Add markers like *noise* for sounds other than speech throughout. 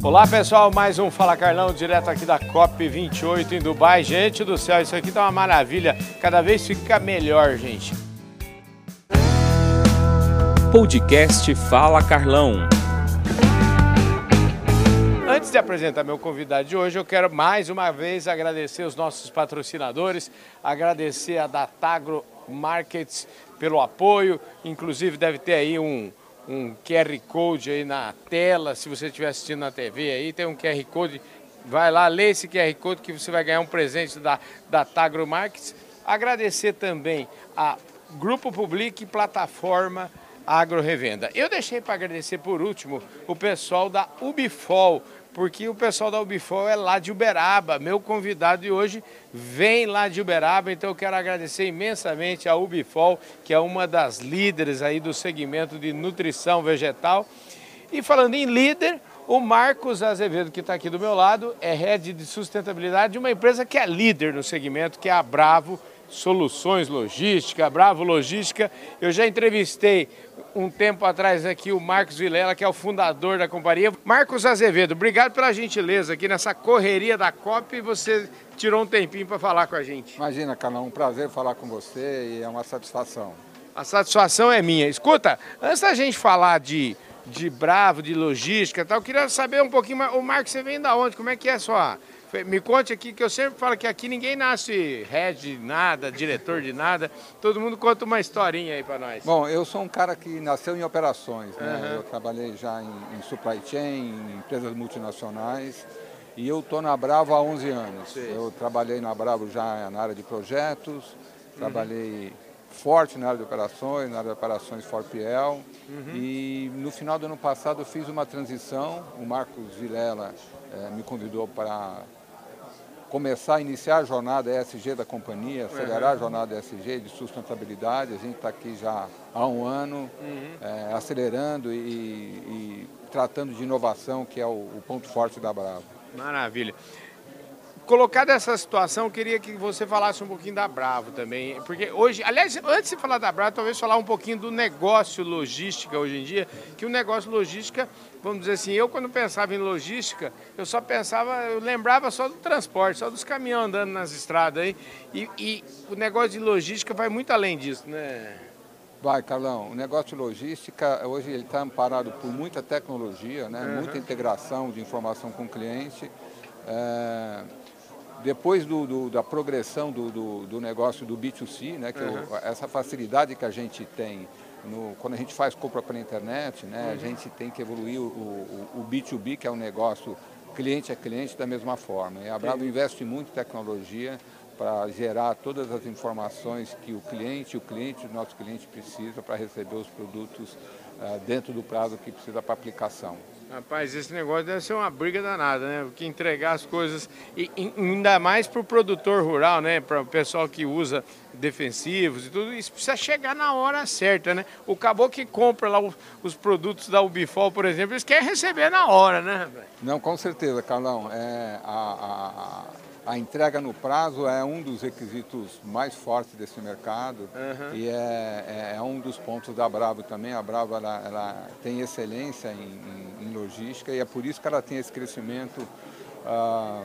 Olá pessoal, mais um Fala Carlão, direto aqui da COP28 em Dubai. Gente do céu, isso aqui tá uma maravilha, cada vez fica melhor, gente. Podcast Fala Carlão. Antes de apresentar meu convidado de hoje, eu quero mais uma vez agradecer os nossos patrocinadores, agradecer a Datagro Markets pelo apoio, inclusive deve ter aí um, um QR Code aí na tela, se você estiver assistindo na TV aí, tem um QR Code, vai lá, lê esse QR Code que você vai ganhar um presente da, da Tagro Markets. Agradecer também a Grupo Public Plataforma Agro Revenda. Eu deixei para agradecer por último o pessoal da Ubifol, porque o pessoal da Ubifol é lá de Uberaba. Meu convidado de hoje vem lá de Uberaba, então eu quero agradecer imensamente a Ubifol, que é uma das líderes aí do segmento de nutrição vegetal. E falando em líder, o Marcos Azevedo, que está aqui do meu lado, é head de sustentabilidade de uma empresa que é líder no segmento, que é a Bravo Soluções Logística, Bravo Logística. Eu já entrevistei um tempo atrás aqui o Marcos Vilela, que é o fundador da companhia. Marcos Azevedo, obrigado pela gentileza aqui nessa correria da COP. Você tirou um tempinho para falar com a gente. Imagina, Carlão, um prazer falar com você e é uma satisfação. A satisfação é minha. Escuta, antes da gente falar de, de Bravo, de logística e tal, eu queria saber um pouquinho mais. O Marcos, você vem da onde? Como é que é a sua me conte aqui, que eu sempre falo que aqui ninguém nasce head de nada, diretor de nada. Todo mundo conta uma historinha aí para nós. Bom, eu sou um cara que nasceu em operações. Né? Uhum. Eu trabalhei já em, em, supply chain, em empresas multinacionais. E eu estou na Bravo há 11 anos. Sim. Eu trabalhei na Bravo já na área de projetos, trabalhei uhum. forte na área de operações, na área de operações Forpiel. Uhum. E no final do ano passado eu fiz uma transição. O Marcos Vilela é, me convidou para começar a iniciar a jornada ESG da companhia, acelerar uhum. a jornada ESG de sustentabilidade. A gente está aqui já há um ano, uhum. é, acelerando e, e, tratando de inovação, que é o, o ponto forte da Bravo. Maravilha colocada essa situação, eu queria que você falasse um pouquinho da Bravo também. Porque hoje, aliás, antes de falar da Bravo, talvez falar um pouquinho do negócio logística hoje em dia, que o negócio logística, vamos dizer assim, eu quando pensava em logística, eu só pensava, eu lembrava só do transporte, só dos caminhões andando nas estradas aí. E, e o negócio de logística vai muito além disso, né? Vai, Carlão. O negócio de logística, hoje ele está amparado por muita tecnologia, né? Uhum. muita integração de informação com o cliente. É depois do, do, da progressão do, do, negócio do B2C, né, que uhum. o, essa facilidade que a gente tem no, quando a gente faz compra pela internet, né, uhum. a gente tem que evoluir o, o, o, B2B, que é um negócio cliente a cliente, da mesma forma. E a Bravo investe muito em tecnologia para gerar todas as informações que o cliente, o cliente, o nosso cliente precisa para receber os produtos uh, dentro do prazo que precisa para aplicação. Rapaz, esse negócio deve ser uma briga danada, né? Porque entregar as coisas, e ainda mais para o produtor rural, né? Para o pessoal que usa defensivos e tudo, isso precisa chegar na hora certa, né? O caboclo que compra lá os produtos da Ubifol, por exemplo, eles querem receber na hora, né? Não, com certeza, Carlão. É, a, a a entrega no prazo é um dos requisitos mais fortes desse mercado uhum. e é, é, é, um dos pontos da Bravo também. A Bravo ela, ela tem excelência em, em, em, logística e é por isso que ela tem esse crescimento ah,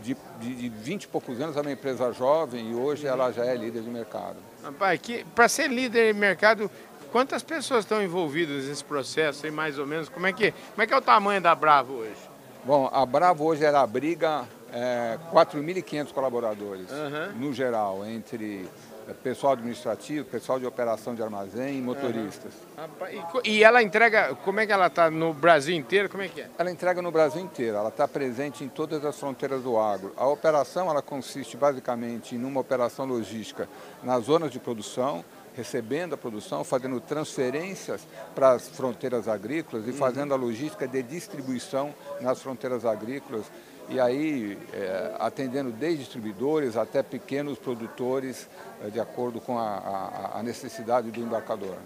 de, de, de 20 e poucos anos. É uma empresa jovem e hoje ela já é líder de mercado. Para ser líder de mercado, quantas pessoas estão envolvidas nesse processo aí, mais ou menos? Como é que, como é, que é o tamanho da Bravo hoje? Bom, a Bravo hoje ela abriga é, 4.500 colaboradores, uhum. no geral, entre é, pessoal administrativo, pessoal de operação de armazém e motoristas. Uhum. E, ela entrega, como é que ela está no Brasil inteiro? Como é que é? Ela entrega no Brasil inteiro, ela está presente em todas as fronteiras do agro. A operação ela consiste basicamente em uma operação logística nas zonas de produção, recebendo a produção, fazendo transferências para as fronteiras agrícolas e uhum. fazendo a logística de distribuição nas fronteiras agrícolas e aí é, atendendo desde distribuidores até pequenos produtores, é, de acordo com a, a, a, necessidade do embarcador.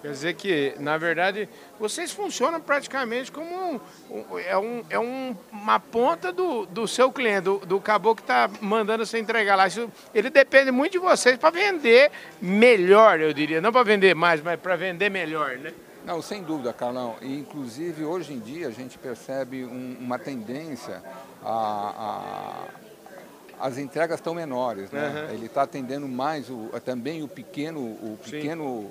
Quer dizer que, na verdade, vocês funcionam praticamente como um, um, é, um, é um, uma ponta do, do seu cliente, do, do caboclo que está mandando você entregar lá. Isso, ele depende muito de vocês para vender melhor, eu diria. Não para vender mais, mas para vender melhor, né? Não, sem dúvida, Carlão. E, inclusive, hoje em dia, a gente percebe um, uma tendência a, a as entregas estão menores, né? Uhum. Ele está atendendo mais o, também o pequeno, o pequeno,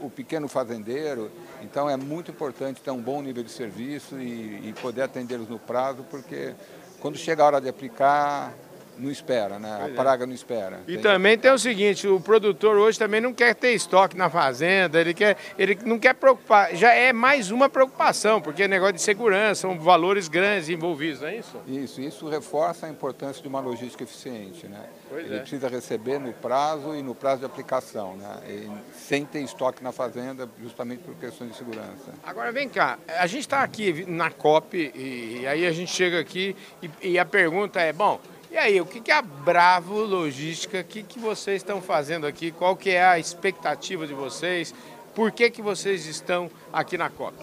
o pequeno fazendeiro. Então é muito importante ter um bom nível de serviço e, e poder atendê-los no prazo, porque quando chega a hora de aplicar, não espera, né? A é. praga não espera. E tem também tem o seguinte, o produtor hoje também não quer ter estoque na fazenda, ele, quer, ele não quer preocupar, já é mais uma preocupação, porque é negócio de segurança, são valores grandes envolvidos, não é isso? Isso, isso reforça a importância de uma logística eficiente, né? Pois ele é. precisa receber no prazo e no prazo de aplicação, né? E sem ter estoque na fazenda, justamente por questões de segurança. Agora vem cá, a gente está aqui na COP e, e, aí a gente chega aqui e, e a pergunta é, bom, e aí, o que, é a Bravo Logística, o que, que vocês estão fazendo aqui, qual que é a expectativa de vocês, por que, que vocês estão aqui na COP?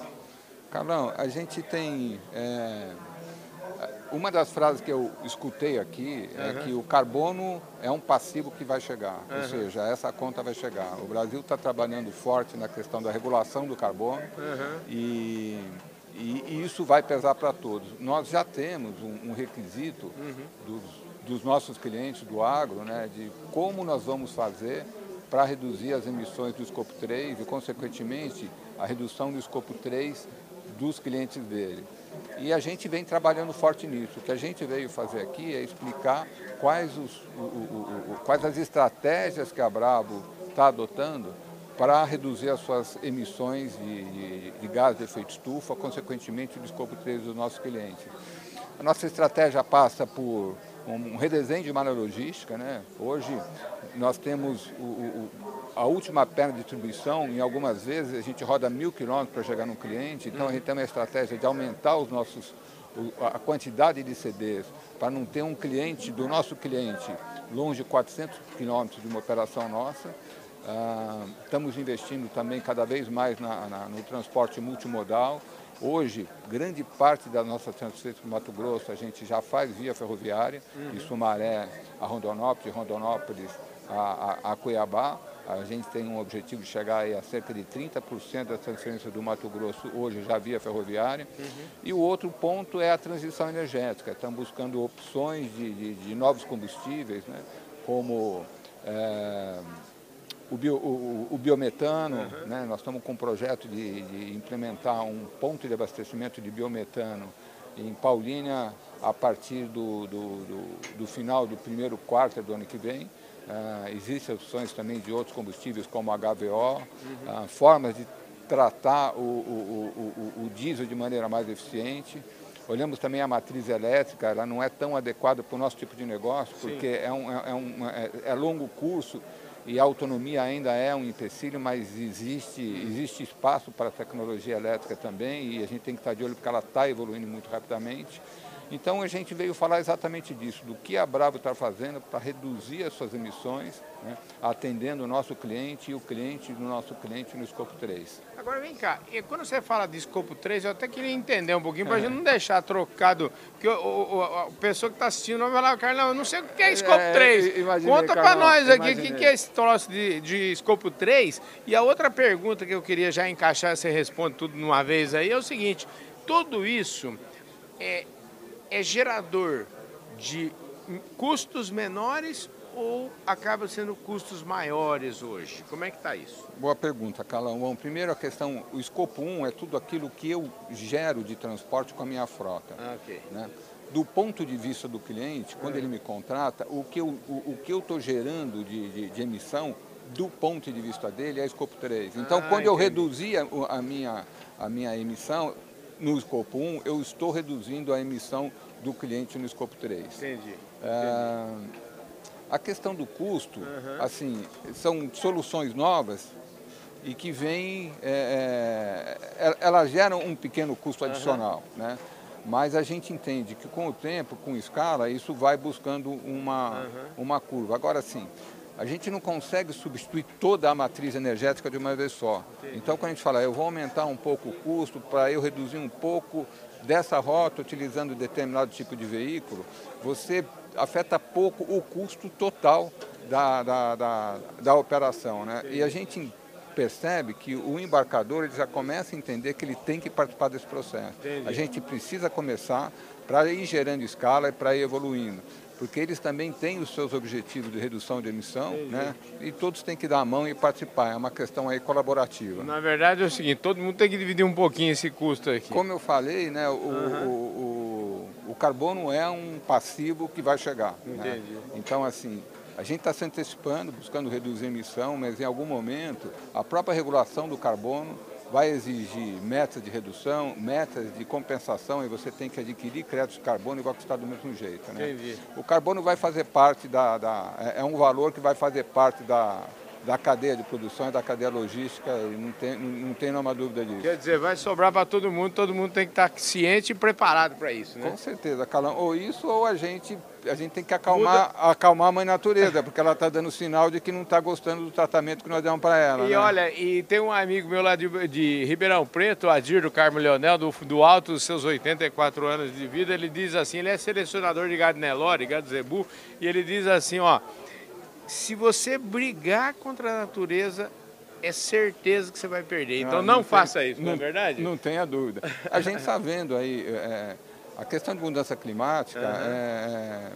Carlão, a gente tem... É, uma das frases que eu escutei aqui uhum. é que o carbono é um passivo que vai chegar, uhum. ou seja, essa conta vai chegar. O Brasil está trabalhando forte na questão da regulação do carbono uhum. e e, e isso vai pesar para todos. Nós já temos um, um requisito uhum. dos, dos, nossos clientes do agro, né, de como nós vamos fazer para reduzir as emissões do escopo 3 e, consequentemente, a redução do escopo 3 dos clientes dele. E a gente vem trabalhando forte nisso. O que a gente veio fazer aqui é explicar quais, os, o, o, o, quais as estratégias que a Bravo está adotando para reduzir as suas emissões de, de, de gás de efeito estufa, consequentemente o escopo 3 dos nossos clientes. A nossa estratégia passa por um redesenho de malha logística. Né? Hoje nós temos o, o, a última perna de distribuição, em algumas vezes a gente roda mil quilômetros para chegar no cliente, então a gente tem uma estratégia de aumentar os nossos, a quantidade de CDs, para não ter um cliente do nosso cliente longe de 400 quilômetros de uma operação nossa. Ah, estamos investindo também cada vez mais na, na, no transporte multimodal. Hoje, grande parte da nossa transferência para Mato Grosso a gente já faz via ferroviária, uhum. de Sumaré a Rondonópolis, de Rondonópolis a, a, a, Cuiabá. A gente tem um objetivo de chegar a cerca de 30% da transferência do Mato Grosso hoje já via ferroviária. Uhum. E o outro ponto é a transição energética. Estamos buscando opções de, de, de novos combustíveis, né? como... É, o, bio, o, o biometano, uhum. né? nós estamos com um projeto de, de, implementar um ponto de abastecimento de biometano em Paulínia a partir do, do, do, do final do primeiro quarto do ano que vem. Uh, existem opções também de outros combustíveis como HVO, uhum. uh, formas de tratar o, o, o, o diesel de maneira mais eficiente. Olhamos também a matriz elétrica, ela não é tão adequada para o nosso tipo de negócio, porque é, um, é, um, é, é longo curso e a autonomia ainda é um empecilho, mas existe, existe espaço para a tecnologia elétrica também e a gente tem que estar de olho porque ela está evoluindo muito rapidamente. Então a gente veio falar exatamente disso, do que a Bravo está fazendo para reduzir as suas emissões, né, atendendo o nosso cliente e o cliente do nosso cliente no escopo 3. Agora vem cá, e quando você fala de escopo 3, eu até queria entender um pouquinho, para a gente não deixar trocado, porque o, o, a pessoa que está assistindo vai falar, Carlão, eu não sei o que é escopo é, 3. Imaginei, Conta para nós aqui o que é esse troço de, de escopo 3. E a outra pergunta que eu queria já encaixar, você responde tudo de uma vez aí, é o seguinte, tudo isso é, é gerador de custos menores ou acaba sendo custos maiores hoje? Como é que está isso? Boa pergunta, Calão. Primeiro a questão, o escopo 1 é tudo aquilo que eu gero de transporte com a minha frota. Ah, ok. Né? Do ponto de vista do cliente, quando ele me contrata, o que eu o, o estou gerando de, de, de, emissão, do ponto de vista dele, é escopo 3. Então, ah, quando entendi. eu reduzia a minha, a minha emissão, no escopo 1, eu estou reduzindo a emissão do cliente no escopo 3. Entendi. É, a questão do custo, uhum. assim, são soluções novas e que vêm, é, é, elas geram um pequeno custo adicional, uhum. né? Mas a gente entende que com o tempo, com escala, isso vai buscando uma, uhum. uma curva. Agora sim, a gente não consegue substituir toda a matriz energética de uma vez só. Então, quando a gente fala, eu vou aumentar um pouco o custo para eu reduzir um pouco dessa rota utilizando determinado tipo de veículo, você afeta pouco o custo total da, da, da, da operação. Né? E a gente percebe que o embarcador ele já começa a entender que ele tem que participar desse processo. Entendi. A gente precisa começar para ir gerando escala e para ir evoluindo porque eles também têm os seus objetivos de redução de emissão, né? E todos têm que dar a mão e participar. É uma questão aí colaborativa. Na verdade é o seguinte, todo mundo tem que dividir um pouquinho esse custo aqui. Como eu falei, né? O, uhum. o, o, o, carbono é um passivo que vai chegar. Né? Então, assim, a gente está se antecipando, buscando reduzir a emissão, mas em algum momento a própria regulação do carbono vai exigir metas de redução, metas de compensação, e você tem que adquirir créditos de carbono e vai custar do mesmo jeito. Né? Entendi. O carbono vai fazer parte da, da, É um valor que vai fazer parte da, da cadeia de produção e da cadeia logística, não tem, não tem nenhuma dúvida disso. Quer dizer, vai sobrar para todo mundo, todo mundo tem que estar ciente e preparado para isso, né? Com certeza, Calão. Ou isso, ou a gente, a gente tem que acalmar, acalmar a mãe natureza, porque ela está dando sinal de que não está gostando do tratamento que nós demos para ela. E né? olha, e tem um amigo meu lá de, de Ribeirão Preto, Adir do Carmo Leonel, do, do alto dos seus 84 anos de vida, ele diz assim, ele é selecionador de gado Nelore, gado Zebu, e ele diz assim, ó, se você brigar contra a natureza, é certeza que você vai perder. Então ah, não, não faça isso, não, não, é verdade? Não tenha dúvida. A *laughs* gente está vendo aí, é, a questão de mudança climática uhum. é,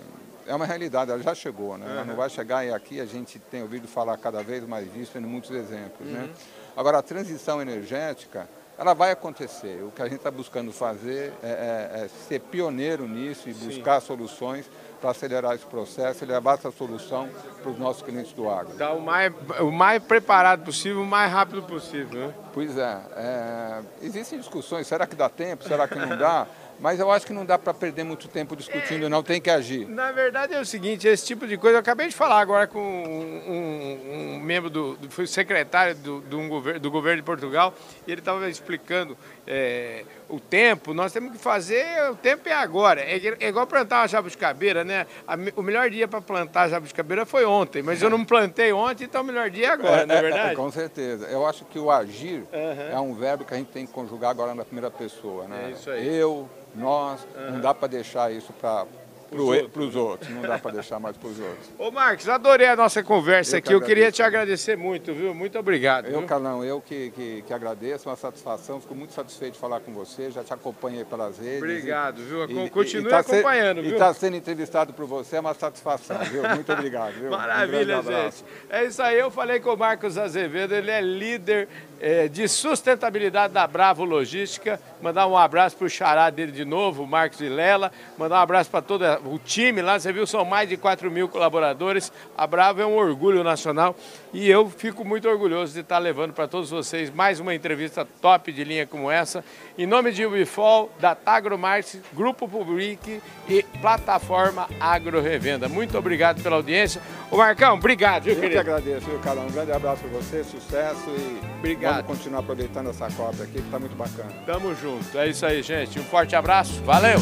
é, uma realidade, ela já chegou, né? Uhum. Ela não vai chegar e aqui a gente tem ouvido falar cada vez mais disso, tendo muitos exemplos, né? uhum. né? Agora, a transição energética, ela vai acontecer. O que a gente está buscando fazer é, é, é, ser pioneiro nisso e buscar Sim. soluções para acelerar esse processo e levar essa solução para os nossos clientes do agro. Tá o mais, o mais preparado possível, o mais rápido possível. Né? Pois é, é. Existem discussões, será que dá tempo, será que não dá? Mas eu acho que não dá para perder muito tempo discutindo, é, não tem que agir. Na verdade é o seguinte, esse tipo de coisa, eu acabei de falar agora com um, um, um membro do, do foi secretário do, do, um governo, do governo de Portugal, e ele estava explicando é, o tempo, nós temos que fazer, o tempo é agora. É, é igual plantar uma jabuticabera, né? A, o melhor dia para plantar jabuticabera foi ontem, mas eu não plantei ontem, então o melhor dia é agora, é, não é, é verdade? com certeza. Eu acho que o agir uhum. é um verbo que a gente tem que conjugar agora na primeira pessoa, né? É isso aí. Eu, nós, não dá para deixar isso para para os outros, não dá para deixar mais para os outros. Ô Marcos, adorei a nossa conversa eu aqui, que eu queria te agradecer muito, viu? Muito obrigado. Eu, viu? Carlão, eu que, que, que, agradeço, uma satisfação, fico muito satisfeito de falar com você, já te acompanhei pelas redes. Obrigado, e, viu? Continue e, tá acompanhando, ser, viu? E estar tá sendo entrevistado por você é uma satisfação, viu? Muito obrigado, viu? *laughs* Maravilha, um gente. É isso aí, eu falei com o Marcos Azevedo, ele é líder é, de sustentabilidade da Bravo Logística. Mandar um abraço para o xará dele de novo, o Marcos Vilela. Mandar um abraço para todo o time lá. Você viu, são mais de 4 mil colaboradores. A Bravo é um orgulho nacional e eu fico muito orgulhoso de estar levando para todos vocês mais uma entrevista top de linha como essa. Em nome de Ubifol, da Tagromars, Grupo Public e Plataforma Agro Revenda. Muito obrigado pela audiência. Ô Marcão, obrigado, viu, eu querido? Eu que agradeço, viu, Carlão? Um grande abraço para você, sucesso e obrigado. vamos continuar aproveitando essa cobra aqui, que está muito bacana. Tamo junto. É isso aí, gente. Um forte abraço. Valeu!